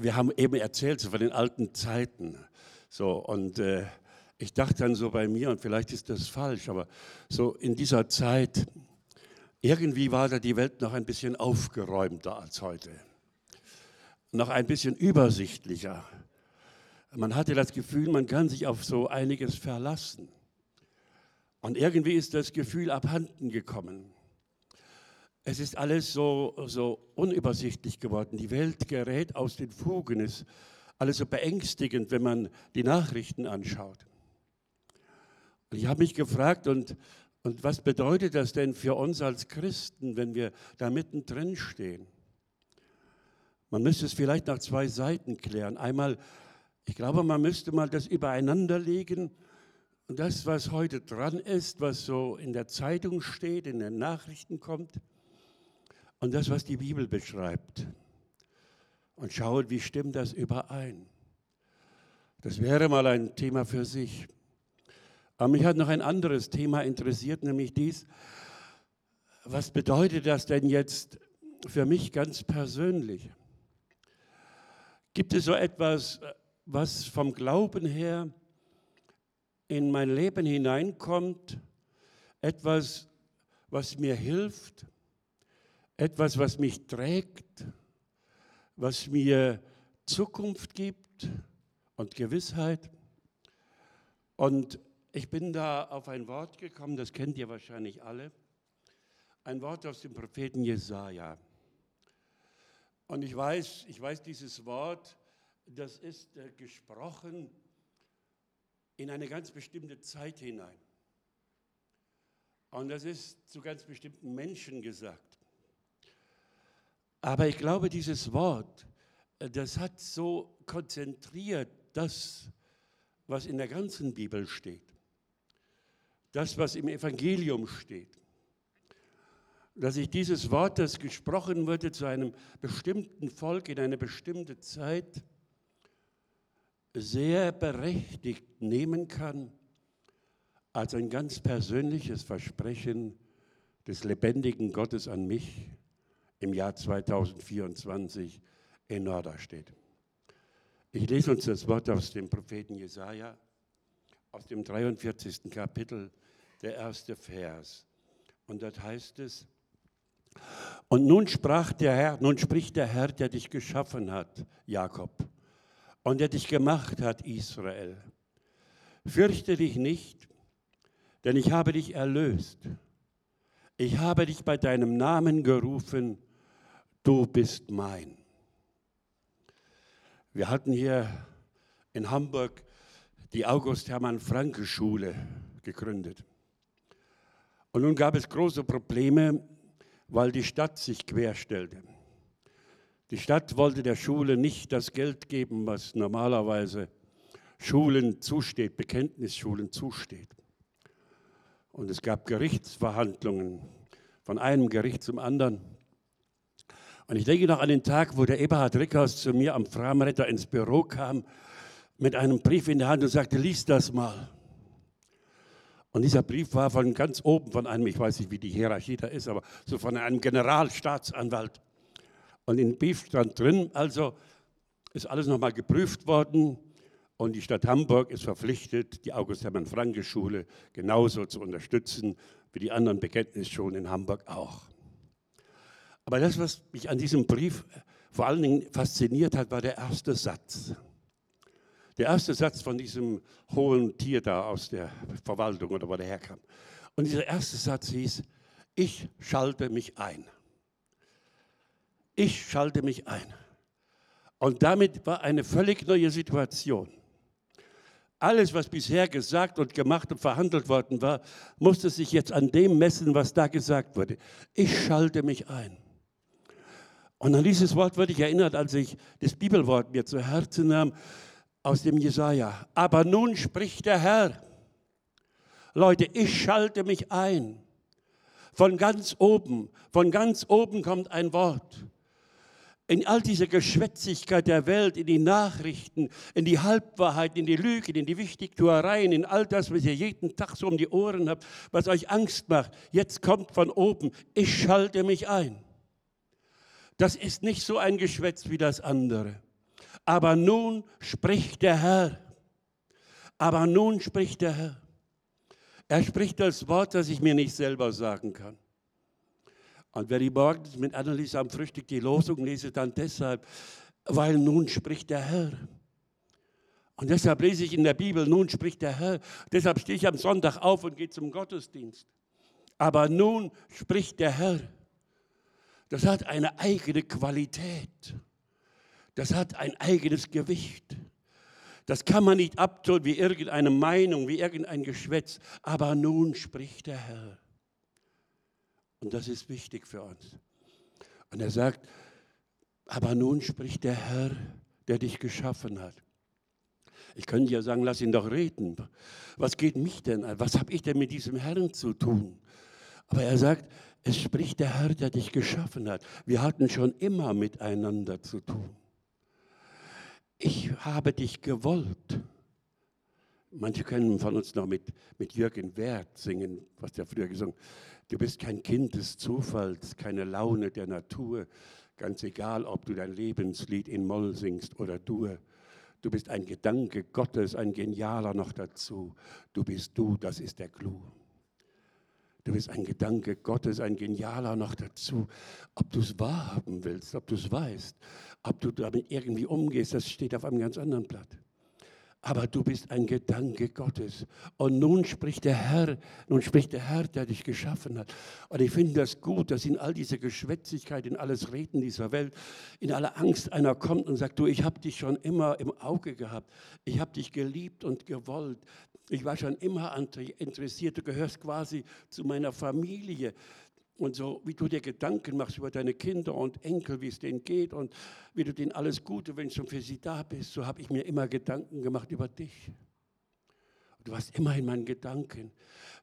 wir haben eben erzählt so von den alten Zeiten. So, und äh, ich dachte dann so bei mir, und vielleicht ist das falsch, aber so in dieser Zeit, irgendwie war da die Welt noch ein bisschen aufgeräumter als heute. Noch ein bisschen übersichtlicher. Man hatte das Gefühl, man kann sich auf so einiges verlassen. Und irgendwie ist das Gefühl abhanden gekommen. Es ist alles so, so unübersichtlich geworden. Die Welt gerät aus den Fugen. Es ist alles so beängstigend, wenn man die Nachrichten anschaut. Und ich habe mich gefragt, und, und was bedeutet das denn für uns als Christen, wenn wir da mittendrin stehen? Man müsste es vielleicht nach zwei Seiten klären. Einmal, ich glaube, man müsste mal das übereinanderlegen. Und das, was heute dran ist, was so in der Zeitung steht, in den Nachrichten kommt, und das, was die Bibel beschreibt. Und schauen, wie stimmt das überein. Das wäre mal ein Thema für sich. Aber mich hat noch ein anderes Thema interessiert, nämlich dies, was bedeutet das denn jetzt für mich ganz persönlich? Gibt es so etwas, was vom Glauben her in mein Leben hineinkommt, etwas, was mir hilft, etwas, was mich trägt, was mir Zukunft gibt und Gewissheit? Und ich bin da auf ein Wort gekommen, das kennt ihr wahrscheinlich alle. Ein Wort aus dem Propheten Jesaja. Und ich weiß, ich weiß, dieses Wort, das ist äh, gesprochen in eine ganz bestimmte Zeit hinein. Und das ist zu ganz bestimmten Menschen gesagt. Aber ich glaube, dieses Wort, äh, das hat so konzentriert das, was in der ganzen Bibel steht das, was im Evangelium steht. Dass ich dieses Wort, das gesprochen wurde zu einem bestimmten Volk in einer bestimmten Zeit, sehr berechtigt nehmen kann als ein ganz persönliches Versprechen des lebendigen Gottes an mich im Jahr 2024 in Norderstedt. Ich lese uns das Wort aus dem Propheten Jesaja aus dem 43. Kapitel, der erste Vers. Und dort heißt es, und nun sprach der Herr, nun spricht der Herr, der dich geschaffen hat, Jakob, und der dich gemacht hat, Israel. Fürchte dich nicht, denn ich habe dich erlöst. Ich habe dich bei deinem Namen gerufen, du bist mein. Wir hatten hier in Hamburg die August-Hermann-Franke-Schule gegründet. Und nun gab es große Probleme, weil die Stadt sich querstellte. Die Stadt wollte der Schule nicht das Geld geben, was normalerweise Schulen zusteht, Bekenntnisschulen zusteht. Und es gab Gerichtsverhandlungen von einem Gericht zum anderen. Und ich denke noch an den Tag, wo der Eberhard Rickhaus zu mir am Framretter ins Büro kam mit einem Brief in der Hand und sagte, lies das mal. Und dieser Brief war von ganz oben, von einem, ich weiß nicht, wie die Hierarchie da ist, aber so von einem Generalstaatsanwalt. Und in Brief stand drin, also ist alles nochmal geprüft worden und die Stadt Hamburg ist verpflichtet, die August-Hermann-Franke-Schule genauso zu unterstützen wie die anderen Bekenntnisschulen in Hamburg auch. Aber das, was mich an diesem Brief vor allen Dingen fasziniert hat, war der erste Satz. Der erste Satz von diesem hohen Tier da aus der Verwaltung oder wo der herkam. Und dieser erste Satz hieß, ich schalte mich ein. Ich schalte mich ein. Und damit war eine völlig neue Situation. Alles, was bisher gesagt und gemacht und verhandelt worden war, musste sich jetzt an dem messen, was da gesagt wurde. Ich schalte mich ein. Und an dieses Wort wurde ich erinnert, als ich das Bibelwort mir zu Herzen nahm aus dem Jesaja. Aber nun spricht der Herr. Leute, ich schalte mich ein. Von ganz oben, von ganz oben kommt ein Wort. In all diese Geschwätzigkeit der Welt, in die Nachrichten, in die Halbwahrheit, in die Lügen, in die Wichtigtuereien, in all das, was ihr jeden Tag so um die Ohren habt, was euch Angst macht. Jetzt kommt von oben, ich schalte mich ein. Das ist nicht so ein Geschwätz wie das andere. aber nun spricht der Herr. Aber nun spricht der Herr. Er spricht das Wort, das ich mir nicht selber sagen kann. Und wer die morgens mit Anneliese am Frühstück die Losung lese, dann deshalb, weil nun spricht der Herr. Und deshalb lese ich in der Bibel, nun spricht der Herr. Deshalb stehe ich am Sonntag auf und gehe zum Gottesdienst. Aber nun spricht der Herr. Das hat eine eigene Qualität. Das hat ein eigenes Gewicht. Das kann man nicht abtun wie irgendeine Meinung, wie irgendein Geschwätz. Aber nun spricht der Herr. Und das ist wichtig für uns. Und er sagt, aber nun spricht der Herr, der dich geschaffen hat. Ich könnte ja sagen, lass ihn doch reden. Was geht mich denn an? Was habe ich denn mit diesem Herrn zu tun? Aber er sagt, es spricht der Herr, der dich geschaffen hat. Wir hatten schon immer miteinander zu tun. Ich habe dich gewollt. Manche können von uns noch mit, mit Jürgen Wert singen, was der früher gesungen hat. Du bist kein Kind des Zufalls, keine Laune der Natur. Ganz egal, ob du dein Lebenslied in Moll singst oder Dur. Du bist ein Gedanke Gottes, ein genialer noch dazu. Du bist du, das ist der Clou. Du bist ein Gedanke Gottes, ein genialer noch dazu. Ob du es wahrhaben willst, ob du es weißt, ob du damit irgendwie umgehst, das steht auf einem ganz anderen Blatt aber du bist ein Gedanke Gottes. Und nun spricht der Herr, nun spricht der Herr, der dich geschaffen hat. Und ich finde das gut, dass in all dieser Geschwätzigkeit, in alles Reden dieser Welt, in aller Angst einer kommt und sagt, du, ich habe dich schon immer im Auge gehabt. Ich habe dich geliebt und gewollt. Ich war schon immer interessiert. Du gehörst quasi zu meiner Familie. Und so, wie du dir Gedanken machst über deine Kinder und Enkel, wie es denen geht und wie du denen alles Gute wünschst und für sie da bist, so habe ich mir immer Gedanken gemacht über dich. Du warst immer in meinen Gedanken.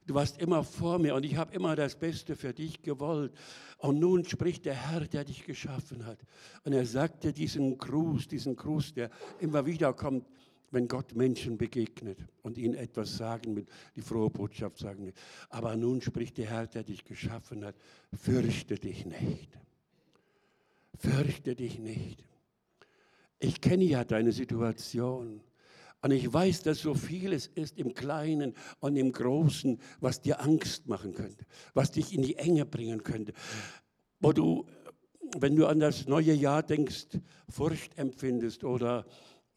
Du warst immer vor mir und ich habe immer das Beste für dich gewollt. Und nun spricht der Herr, der dich geschaffen hat. Und er sagte diesen Gruß, diesen Gruß, der immer wieder kommt wenn Gott Menschen begegnet und ihnen etwas sagen will, die frohe Botschaft sagen. Aber nun spricht der Herr, der dich geschaffen hat, fürchte dich nicht. Fürchte dich nicht. Ich kenne ja deine Situation. Und ich weiß, dass so vieles ist im Kleinen und im Großen, was dir Angst machen könnte, was dich in die Enge bringen könnte. Wo du, wenn du an das neue Jahr denkst, Furcht empfindest oder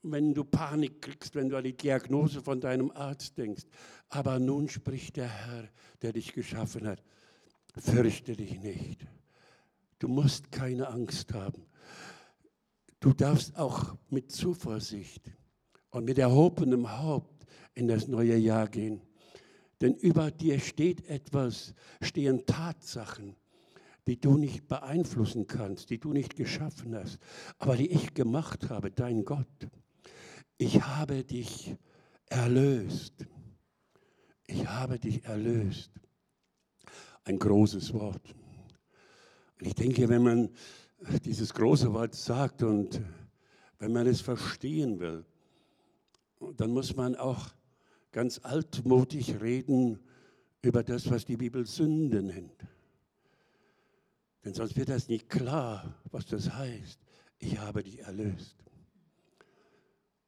wenn du Panik kriegst, wenn du an die Diagnose von deinem Arzt denkst. Aber nun spricht der Herr, der dich geschaffen hat. Fürchte dich nicht. Du musst keine Angst haben. Du darfst auch mit Zuversicht und mit erhobenem Haupt in das neue Jahr gehen. Denn über dir steht etwas, stehen Tatsachen, die du nicht beeinflussen kannst, die du nicht geschaffen hast, aber die ich gemacht habe, dein Gott ich habe dich erlöst. Ich habe dich erlöst. Ein großes Wort. Und ich denke, wenn man dieses große Wort sagt und wenn man es verstehen will, dann muss man auch ganz altmodisch reden über das, was die Bibel Sünde nennt. Denn sonst wird das nicht klar, was das heißt. Ich habe dich erlöst.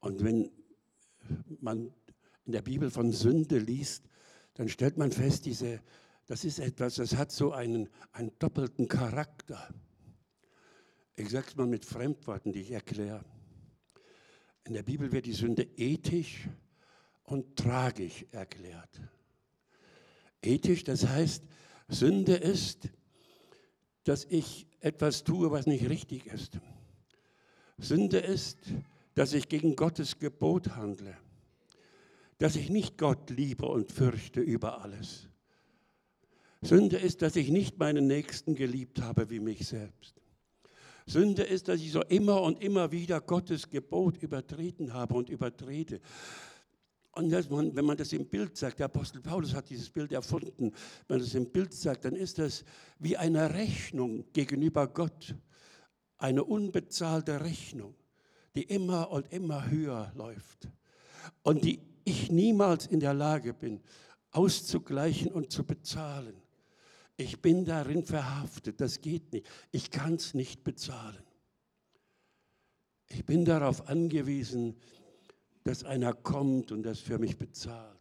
Und wenn man in der Bibel von Sünde liest, dann stellt man fest, diese, das ist etwas, das hat so einen, einen doppelten Charakter. Ich sage es mal mit Fremdworten, die ich erkläre. In der Bibel wird die Sünde ethisch und tragisch erklärt. Ethisch, das heißt, Sünde ist, dass ich etwas tue, was nicht richtig ist. Sünde ist, dass ich gegen Gottes Gebot handle, dass ich nicht Gott liebe und fürchte über alles. Sünde ist, dass ich nicht meinen Nächsten geliebt habe wie mich selbst. Sünde ist, dass ich so immer und immer wieder Gottes Gebot übertreten habe und übertrete. Und man, wenn man das im Bild sagt, der Apostel Paulus hat dieses Bild erfunden, wenn man das im Bild sagt, dann ist das wie eine Rechnung gegenüber Gott, eine unbezahlte Rechnung die immer und immer höher läuft und die ich niemals in der Lage bin, auszugleichen und zu bezahlen. Ich bin darin verhaftet, das geht nicht. Ich kann es nicht bezahlen. Ich bin darauf angewiesen, dass einer kommt und das für mich bezahlt.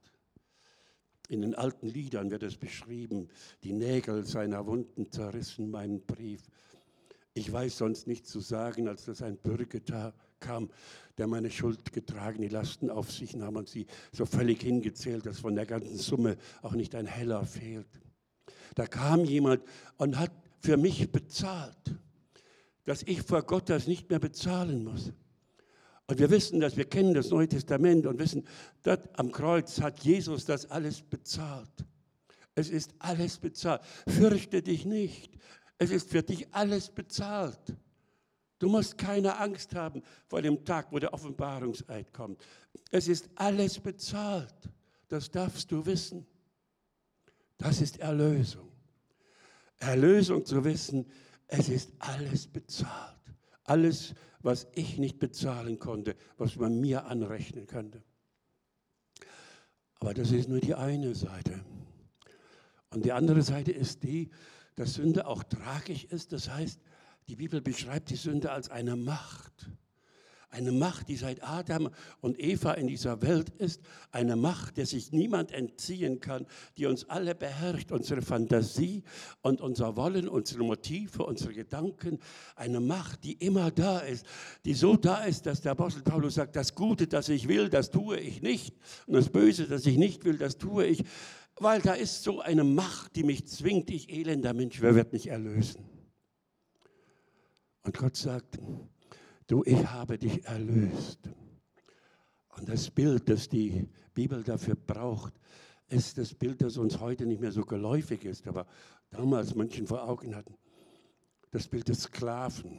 In den alten Liedern wird es beschrieben, die Nägel seiner Wunden zerrissen meinen Brief. Ich weiß sonst nichts zu sagen, als dass ein Bürger da kam, der meine Schuld getragen, die Lasten auf sich nahm und sie so völlig hingezählt, dass von der ganzen Summe auch nicht ein Heller fehlt. Da kam jemand und hat für mich bezahlt, dass ich vor Gott das nicht mehr bezahlen muss. Und wir wissen dass wir kennen das Neue Testament und wissen, dort am Kreuz hat Jesus das alles bezahlt. Es ist alles bezahlt. Fürchte dich nicht. Es ist für dich alles bezahlt. Du musst keine Angst haben vor dem Tag, wo der Offenbarungseid kommt. Es ist alles bezahlt. Das darfst du wissen. Das ist Erlösung. Erlösung zu wissen, es ist alles bezahlt. Alles, was ich nicht bezahlen konnte, was man mir anrechnen könnte. Aber das ist nur die eine Seite. Und die andere Seite ist die, dass Sünde auch tragisch ist. Das heißt, die Bibel beschreibt die Sünde als eine Macht. Eine Macht, die seit Adam und Eva in dieser Welt ist. Eine Macht, der sich niemand entziehen kann, die uns alle beherrscht. Unsere Fantasie und unser Wollen, unsere Motive, unsere Gedanken. Eine Macht, die immer da ist. Die so da ist, dass der Apostel Paulus sagt, das Gute, das ich will, das tue ich nicht. Und das Böse, das ich nicht will, das tue ich. Weil da ist so eine Macht, die mich zwingt. Ich elender Mensch, wer wird mich erlösen? Und Gott sagt, du, ich habe dich erlöst. Und das Bild, das die Bibel dafür braucht, ist das Bild, das uns heute nicht mehr so geläufig ist, aber damals Menschen vor Augen hatten. Das Bild des Sklaven,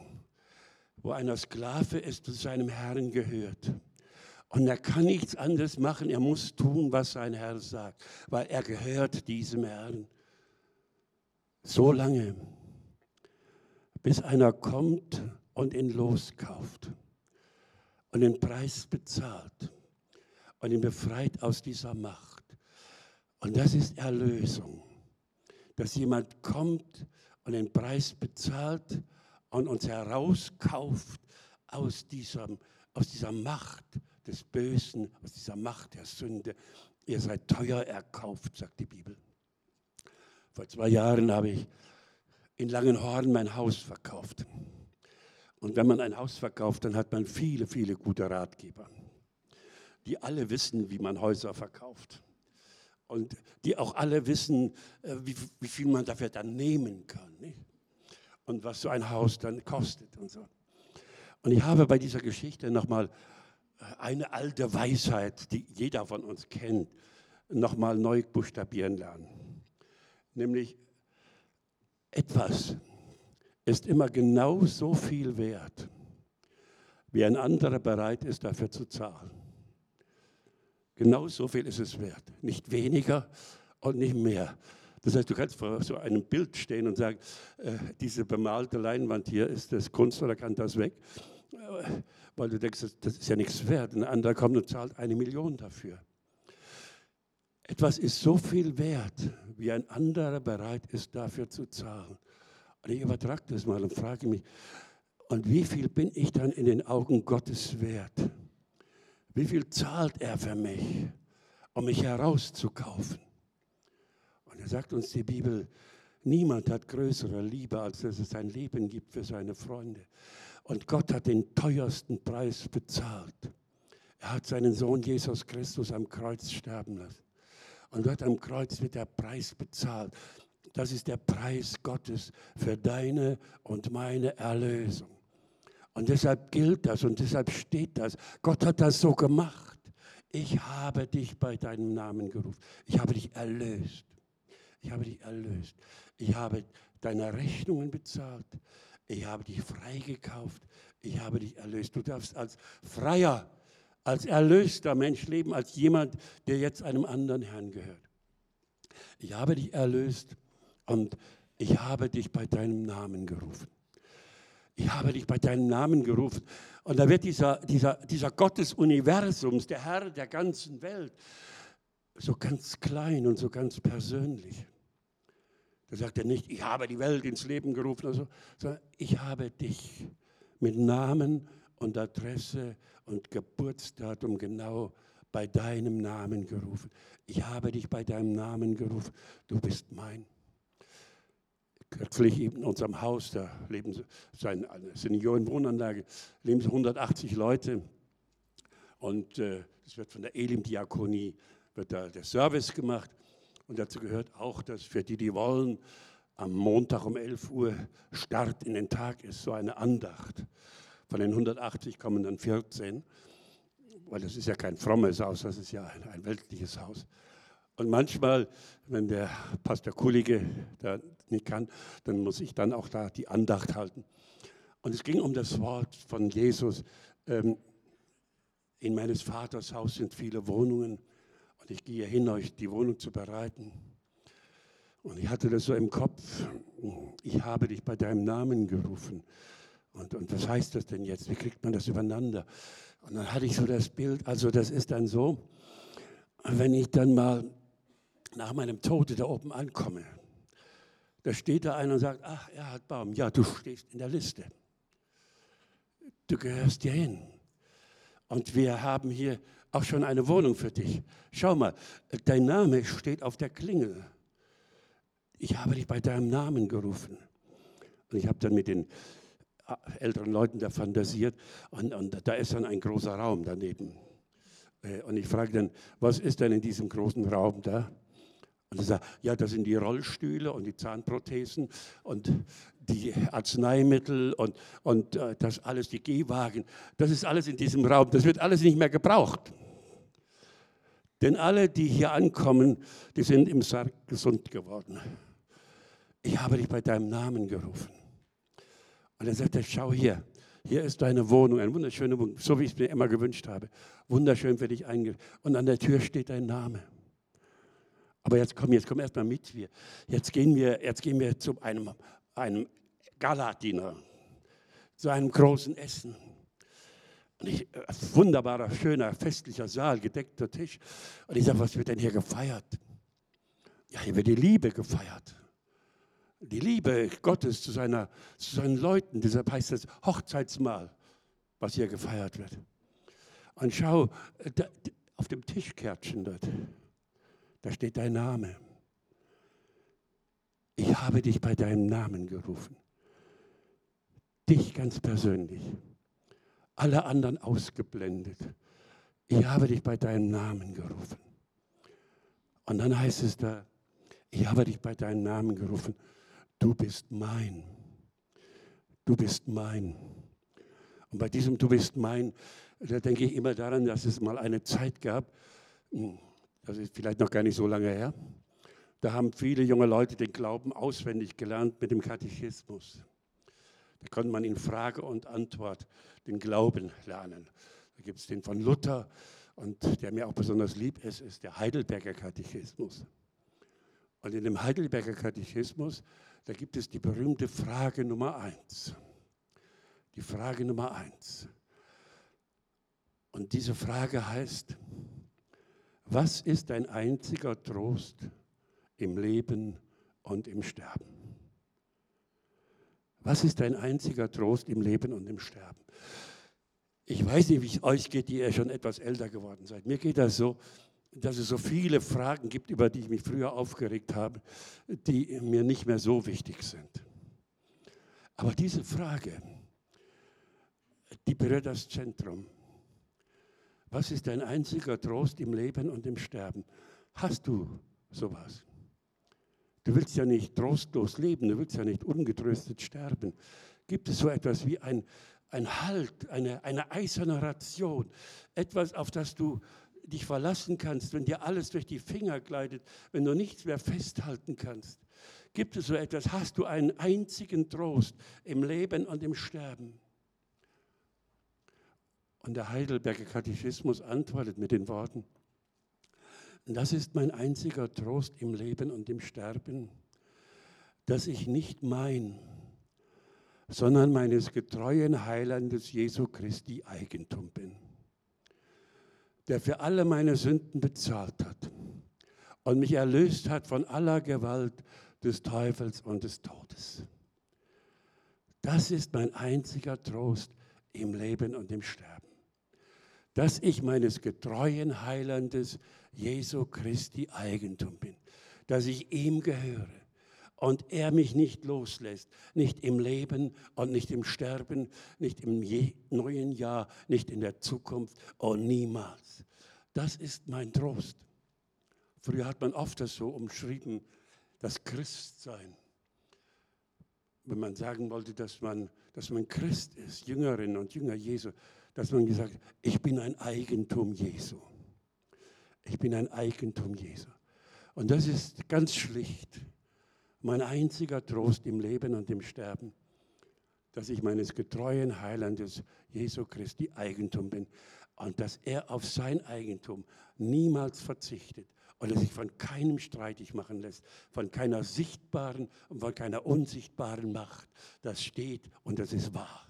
wo einer Sklave ist und seinem Herrn gehört. Und er kann nichts anderes machen, er muss tun, was sein Herr sagt, weil er gehört diesem Herrn. So lange, bis einer kommt und ihn loskauft und den Preis bezahlt und ihn befreit aus dieser Macht. Und das ist Erlösung, dass jemand kommt und den Preis bezahlt und uns herauskauft aus, diesem, aus dieser Macht des Bösen, aus dieser Macht der Sünde. Ihr seid teuer erkauft, sagt die Bibel. Vor zwei Jahren habe ich in Langenhorn mein Haus verkauft. Und wenn man ein Haus verkauft, dann hat man viele, viele gute Ratgeber, die alle wissen, wie man Häuser verkauft. Und die auch alle wissen, äh, wie, wie viel man dafür dann nehmen kann. Nicht? Und was so ein Haus dann kostet und so. Und ich habe bei dieser Geschichte nochmal äh, eine alte Weisheit, die jeder von uns kennt, nochmal neu buchstabieren lernen. Nämlich, etwas ist immer genau so viel wert, wie ein anderer bereit ist, dafür zu zahlen. Genau so viel ist es wert. Nicht weniger und nicht mehr. Das heißt, du kannst vor so einem Bild stehen und sagen, äh, diese bemalte Leinwand hier, ist das Kunst oder kann das weg? Äh, weil du denkst, das, das ist ja nichts wert. Ein anderer kommt und zahlt eine Million dafür. Etwas ist so viel wert, wie ein anderer bereit ist, dafür zu zahlen. Und ich übertrage das mal und frage mich, und wie viel bin ich dann in den Augen Gottes wert? Wie viel zahlt er für mich, um mich herauszukaufen? Und er sagt uns die Bibel, niemand hat größere Liebe, als dass es sein Leben gibt für seine Freunde. Und Gott hat den teuersten Preis bezahlt. Er hat seinen Sohn Jesus Christus am Kreuz sterben lassen. Und dort am Kreuz wird der Preis bezahlt. Das ist der Preis Gottes für deine und meine Erlösung. Und deshalb gilt das und deshalb steht das. Gott hat das so gemacht. Ich habe dich bei deinem Namen gerufen. Ich habe dich erlöst. Ich habe dich erlöst. Ich habe deine Rechnungen bezahlt. Ich habe dich freigekauft. Ich habe dich erlöst. Du darfst als Freier als erlöster Mensch leben, als jemand, der jetzt einem anderen Herrn gehört. Ich habe dich erlöst und ich habe dich bei deinem Namen gerufen. Ich habe dich bei deinem Namen gerufen. Und da wird dieser, dieser, dieser Gott des Universums, der Herr der ganzen Welt, so ganz klein und so ganz persönlich. Da sagt er nicht, ich habe die Welt ins Leben gerufen, also, sondern ich habe dich mit Namen und Adresse und Geburtsdatum genau bei deinem Namen gerufen. Ich habe dich bei deinem Namen gerufen. Du bist mein. Kürzlich in unserem Haus, da leben so eine Seniorenwohnanlage, leben so 180 Leute. Und äh, das wird von der Elim-Diakonie, wird da der Service gemacht. Und dazu gehört auch, dass für die, die wollen, am Montag um 11 Uhr Start in den Tag ist, so eine Andacht. Von den 180 kommen dann 14, weil das ist ja kein frommes Haus, das ist ja ein, ein weltliches Haus. Und manchmal, wenn der Pastor Kulige da nicht kann, dann muss ich dann auch da die Andacht halten. Und es ging um das Wort von Jesus. Ähm, in meines Vaters Haus sind viele Wohnungen und ich gehe hin, euch die Wohnung zu bereiten. Und ich hatte das so im Kopf, ich habe dich bei deinem Namen gerufen. Und, und was heißt das denn jetzt? Wie kriegt man das übereinander? Und dann hatte ich so das Bild, also das ist dann so, wenn ich dann mal nach meinem Tode da oben ankomme, da steht da einer und sagt, ach, Erhard Baum, ja, du stehst in der Liste. Du gehörst hier hin. Und wir haben hier auch schon eine Wohnung für dich. Schau mal, dein Name steht auf der Klingel. Ich habe dich bei deinem Namen gerufen. Und ich habe dann mit den älteren Leuten da fantasiert und, und da ist dann ein großer Raum daneben. Äh, und ich frage dann, was ist denn in diesem großen Raum da? Und er sagt, ja, das sind die Rollstühle und die Zahnprothesen und die Arzneimittel und, und äh, das alles, die Gehwagen. Das ist alles in diesem Raum. Das wird alles nicht mehr gebraucht. Denn alle, die hier ankommen, die sind im Sarg gesund geworden. Ich habe dich bei deinem Namen gerufen. Und er sagte, schau hier, hier ist deine Wohnung, eine wunderschöne Wohnung, so wie ich es mir immer gewünscht habe. Wunderschön für dich eingerichtet. Und an der Tür steht dein Name. Aber jetzt komm, jetzt komm erstmal mit. Wir. Jetzt, gehen wir, jetzt gehen wir zu einem, einem Galadiner, zu einem großen Essen. Und ich, äh, wunderbarer, schöner, festlicher Saal, gedeckter Tisch. Und ich sage, was wird denn hier gefeiert? Ja, hier wird die Liebe gefeiert die Liebe Gottes zu, seiner, zu seinen Leuten. Deshalb heißt es Hochzeitsmahl, was hier gefeiert wird. Und schau, da, auf dem Tischkärtchen dort, da steht dein Name. Ich habe dich bei deinem Namen gerufen. Dich ganz persönlich. Alle anderen ausgeblendet. Ich habe dich bei deinem Namen gerufen. Und dann heißt es da, ich habe dich bei deinem Namen gerufen du bist mein. Du bist mein. Und bei diesem Du bist mein, da denke ich immer daran, dass es mal eine Zeit gab, hm, das ist vielleicht noch gar nicht so lange her, da haben viele junge Leute den Glauben auswendig gelernt mit dem Katechismus. Da konnte man in Frage und Antwort den Glauben lernen. Da gibt es den von Luther und der mir auch besonders lieb ist, ist der Heidelberger Katechismus. Und in dem Heidelberger Katechismus da gibt es die berühmte Frage Nummer eins. Die Frage Nummer eins. Und diese Frage heißt, was ist dein einziger Trost im Leben und im Sterben? Was ist dein einziger Trost im Leben und im Sterben? Ich weiß nicht, wie es euch geht, die ihr schon etwas älter geworden seid. Mir geht das so, dass es so viele Fragen gibt, über die ich mich früher aufgeregt habe, die mir nicht mehr so wichtig sind. Aber diese Frage, die berührt das Zentrum. Was ist dein einziger Trost im Leben und im Sterben? Hast du sowas? Du willst ja nicht trostlos leben, du willst ja nicht ungetröstet sterben. Gibt es so etwas wie ein, ein Halt, eine, eine eiserne Ration, etwas, auf das du dich verlassen kannst, wenn dir alles durch die Finger gleitet, wenn du nichts mehr festhalten kannst? Gibt es so etwas? Hast du einen einzigen Trost im Leben und im Sterben? Und der Heidelberger Katechismus antwortet mit den Worten, das ist mein einziger Trost im Leben und im Sterben, dass ich nicht mein, sondern meines getreuen Heilandes Jesu Christi Eigentum bin der für alle meine Sünden bezahlt hat und mich erlöst hat von aller Gewalt des Teufels und des Todes. Das ist mein einziger Trost im Leben und im Sterben. Dass ich meines getreuen Heilandes Jesu Christi Eigentum bin, dass ich ihm gehöre und er mich nicht loslässt, nicht im Leben und nicht im Sterben, nicht im neuen Jahr, nicht in der Zukunft und niemals. Das ist mein Trost. Früher hat man oft das so umschrieben, das Christsein. Wenn man sagen wollte, dass man, dass man Christ ist, Jüngerin und Jünger Jesu, dass man gesagt hat, ich bin ein Eigentum Jesu. Ich bin ein Eigentum Jesu. Und das ist ganz schlicht mein einziger Trost im Leben und im Sterben, dass ich meines getreuen Heilandes Jesu Christi Eigentum bin und dass er auf sein Eigentum niemals verzichtet und er sich von keinem streitig machen lässt, von keiner sichtbaren und von keiner unsichtbaren Macht. Das steht und das ist wahr.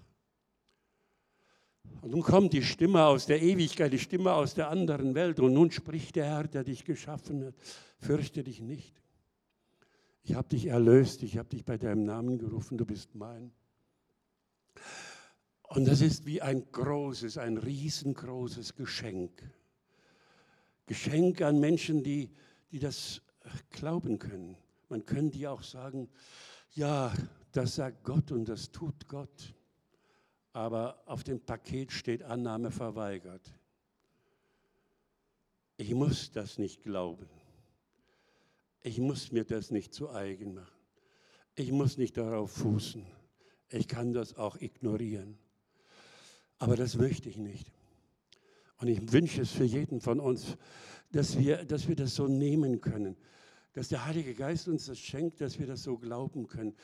Und nun kommt die Stimme aus der Ewigkeit, die Stimme aus der anderen Welt. Und nun spricht der Herr, der dich geschaffen hat, fürchte dich nicht. Ich habe dich erlöst, ich habe dich bei deinem Namen gerufen, du bist mein. Und das ist wie ein großes, ein riesengroßes Geschenk. Geschenk an Menschen, die, die das glauben können. Man könnte ja auch sagen, ja, das sagt Gott und das tut Gott. Aber auf dem Paket steht Annahme verweigert. Ich muss das nicht glauben. Ich muss mir das nicht zu eigen machen. Ich muss nicht darauf fußen. Ich kann das auch ignorieren. Aber das möchte ich nicht. Und ich wünsche es für jeden von uns, dass wir, dass wir das so nehmen können, dass der Heilige Geist uns das schenkt, dass wir das so glauben können,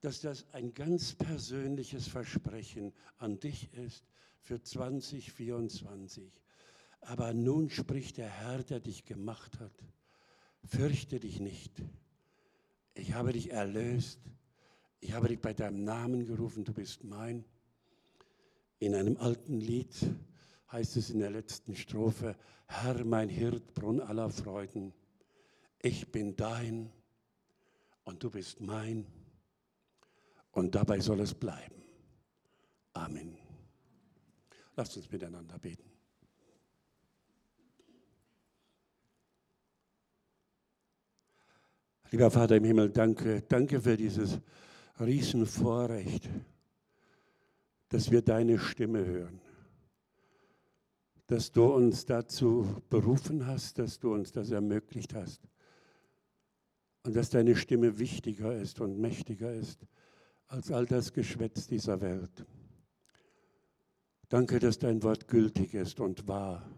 dass das ein ganz persönliches Versprechen an dich ist für 2024. Aber nun spricht der Herr, der dich gemacht hat, fürchte dich nicht. Ich habe dich erlöst. Ich habe dich bei deinem Namen gerufen, du bist mein. In einem alten Lied heißt es in der letzten Strophe, Herr, mein Hirt, Brunn aller Freuden, ich bin dein und du bist mein und dabei soll es bleiben. Amen. Lasst uns miteinander beten. Lieber Vater im Himmel, danke, danke für dieses Riesenvorrecht dass wir deine Stimme hören, dass du uns dazu berufen hast, dass du uns das ermöglicht hast und dass deine Stimme wichtiger ist und mächtiger ist als all das Geschwätz dieser Welt. Danke, dass dein Wort gültig ist und wahr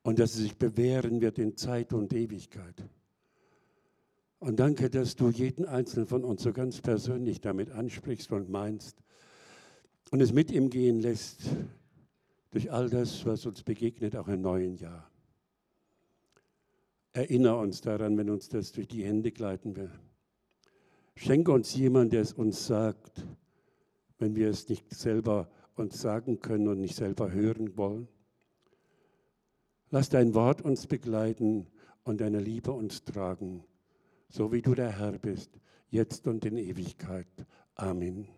und dass es sich bewähren wird in Zeit und Ewigkeit. Und danke, dass du jeden einzelnen von uns so ganz persönlich damit ansprichst und meinst, und es mit ihm gehen lässt durch all das, was uns begegnet, auch im neuen Jahr. Erinnere uns daran, wenn uns das durch die Hände gleiten will. Schenke uns jemanden, der es uns sagt, wenn wir es nicht selber uns sagen können und nicht selber hören wollen. Lass dein Wort uns begleiten und deine Liebe uns tragen, so wie du der Herr bist, jetzt und in Ewigkeit. Amen.